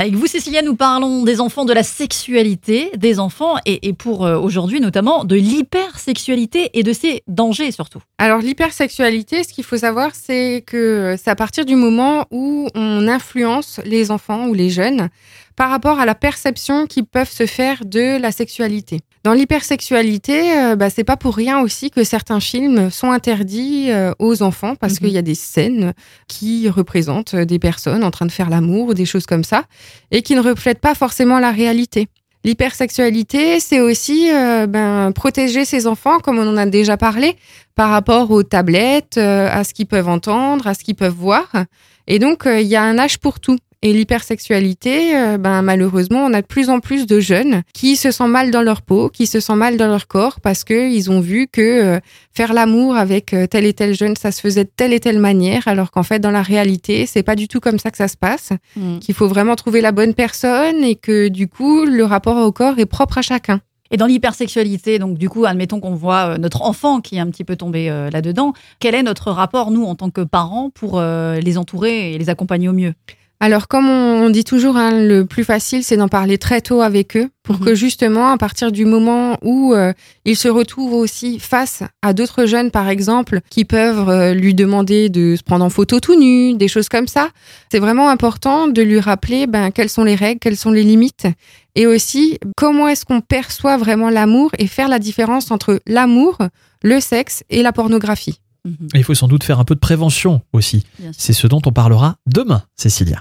Avec vous, Cécilia, nous parlons des enfants, de la sexualité des enfants et, pour euh, aujourd'hui notamment de l'hypersexualité et de ses dangers surtout. Alors l'hypersexualité, ce qu'il faut savoir, c'est que c'est à partir du moment où on influence les enfants ou les jeunes par rapport à la perception qu'ils peuvent se faire de la sexualité. Dans l'hypersexualité, euh, bah, c'est pas pour rien aussi que certains films sont interdits euh, aux enfants parce Mhm. qu'il y a des scènes qui représentent des personnes en train de faire l'amour ou des choses comme ça et qui ne reflètent pas forcément la réalité. L'hypersexualité, c'est aussi euh, ben, protéger ses enfants, comme on en a déjà parlé, par rapport aux tablettes, euh, à ce qu'ils peuvent entendre, à ce qu'ils peuvent voir. Et donc, euh, il y a un âge pour tout. Et l'hypersexualité, euh, ben, malheureusement, on a de plus en plus de jeunes qui se sentent mal dans leur peau, qui se sentent mal dans leur corps parce que ils ont vu que euh, faire l'amour avec euh, tel et tel jeune, ça se faisait de telle et telle manière, alors qu'en fait, dans la réalité, c'est pas du tout comme ça que ça se passe. Qu'il faut vraiment trouver la bonne personne et que du coup, le rapport au corps est propre à chacun. Et dans l'hypersexualité, donc du coup, admettons qu'on voit notre enfant qui est un petit peu tombé euh, là-dedans, quel est notre rapport, nous, en tant que parents, pour euh, les entourer et les accompagner au mieux? Alors, comme on dit toujours, hein, le plus facile, c'est d'en parler très tôt avec eux pour Mhm. que justement, à partir du moment où euh, ils se retrouvent aussi face à d'autres jeunes, par exemple, qui peuvent euh, lui demander de se prendre en photo tout nu, des choses comme ça, c'est vraiment important de lui rappeler ben, quelles sont les règles, quelles sont les limites, et aussi comment est-ce qu'on perçoit vraiment l'amour et faire la différence entre l'amour, le sexe et la pornographie. Mhm. Et il faut sans doute faire un peu de prévention aussi. C'est ce dont on parlera demain, Cécilia.